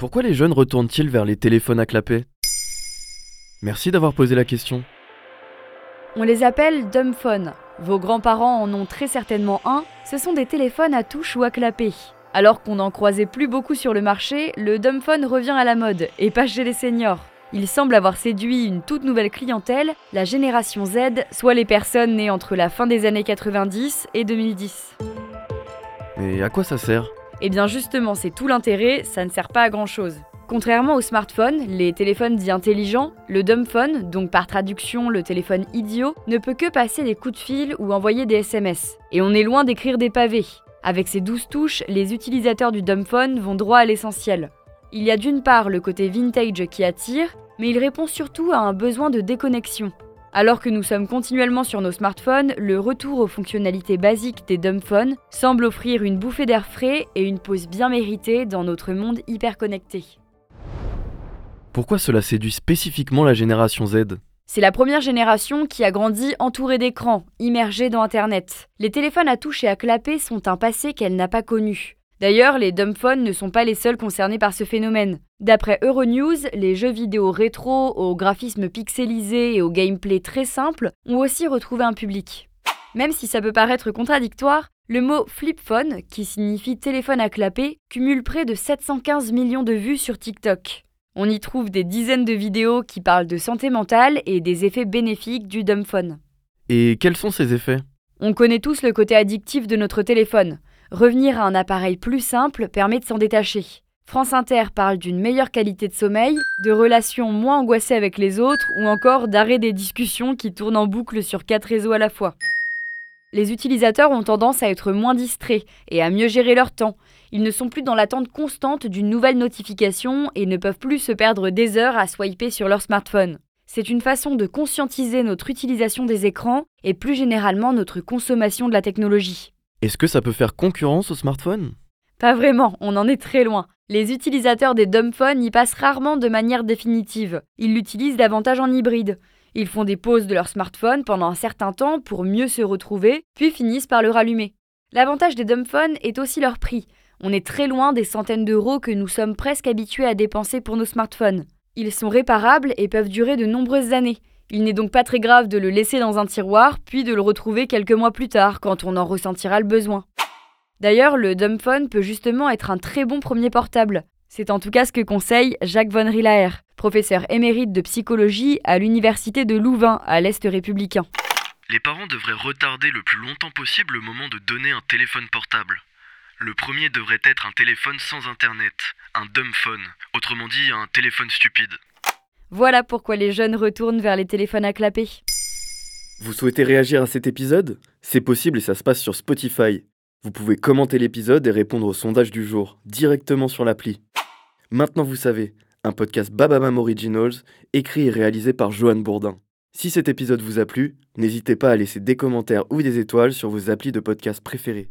Pourquoi les jeunes retournent-ils vers les téléphones à clapet Merci d'avoir posé la question. On les appelle dumbphones. Vos grands-parents en ont très certainement un. Ce sont des téléphones à touche ou à clapet. Alors qu'on n'en croisait plus beaucoup sur le marché, le dumbphone revient à la mode, et pas chez les seniors. Il semble avoir séduit une toute nouvelle clientèle, la génération Z, soit les personnes nées entre la fin des années 90 et 2010. Et à quoi ça sert? Eh bien justement, c'est tout l'intérêt, ça ne sert pas à grand chose. Contrairement aux smartphones, les téléphones dits intelligents, le dumbphone, donc par traduction le téléphone idiot, ne peut que passer des coups de fil ou envoyer des SMS. Et on est loin d'écrire des pavés. Avec ses douze touches, les utilisateurs du dumbphone vont droit à l'essentiel. Il y a d'une part le côté vintage qui attire, mais il répond surtout à un besoin de déconnexion. Alors que nous sommes continuellement sur nos smartphones, le retour aux fonctionnalités basiques des dumbphones semble offrir une bouffée d'air frais et une pause bien méritée dans notre monde hyper connecté. Pourquoi cela séduit spécifiquement la génération Z? C'est la première génération qui a grandi entourée d'écrans, immergée dans Internet. Les téléphones à touche et à clapet sont un passé qu'elle n'a pas connu. D'ailleurs, les dumbphones ne sont pas les seuls concernés par ce phénomène. D'après Euronews, les jeux vidéo rétro au graphisme pixelisé et au gameplay très simple ont aussi retrouvé un public. Même si ça peut paraître contradictoire, le mot flipphone, qui signifie téléphone à clapet, cumule près de 715 millions de vues sur TikTok. On y trouve des dizaines de vidéos qui parlent de santé mentale et des effets bénéfiques du dumbphone. Et quels sont ces effets? On connaît tous le côté addictif de notre téléphone. Revenir à un appareil plus simple permet de s'en détacher. France Inter parle d'une meilleure qualité de sommeil, de relations moins angoissées avec les autres ou encore d'arrêt des discussions qui tournent en boucle sur quatre réseaux à la fois. Les utilisateurs ont tendance à être moins distraits et à mieux gérer leur temps. Ils ne sont plus dans l'attente constante d'une nouvelle notification et ne peuvent plus se perdre des heures à swiper sur leur smartphone. C'est une façon de conscientiser notre utilisation des écrans et plus généralement notre consommation de la technologie. Est-ce que ça peut faire concurrence au smartphone? Pas vraiment, on en est très loin. Les utilisateurs des dumbphones y passent rarement de manière définitive. Ils l'utilisent davantage en hybride. Ils font des pauses de leur smartphone pendant un certain temps pour mieux se retrouver, puis finissent par le rallumer. L'avantage des dumbphones est aussi leur prix. On est très loin des centaines d'euros que nous sommes presque habitués à dépenser pour nos smartphones. Ils sont réparables et peuvent durer de nombreuses années. Il n'est donc pas très grave de le laisser dans un tiroir, puis de le retrouver quelques mois plus tard, quand on en ressentira le besoin. D'ailleurs, le dumbphone peut justement être un très bon premier portable. C'est en tout cas ce que conseille Jacques von Rielaer, professeur émérite de psychologie à l'université de Louvain, à l'Est républicain. Les parents devraient retarder le plus longtemps possible le moment de donner un téléphone portable. Le premier devrait être un téléphone sans internet, un dumbphone, autrement dit un téléphone stupide. Voilà pourquoi les jeunes retournent vers les téléphones à clapper. Vous souhaitez réagir à cet épisode? C'est possible et ça se passe sur Spotify. Vous pouvez commenter l'épisode et répondre au sondage du jour directement sur l'appli. Maintenant vous savez, un podcast Bababam Originals, écrit et réalisé par Johan Bourdin. Si cet épisode vous a plu, n'hésitez pas à laisser des commentaires ou des étoiles sur vos applis de podcast préférés.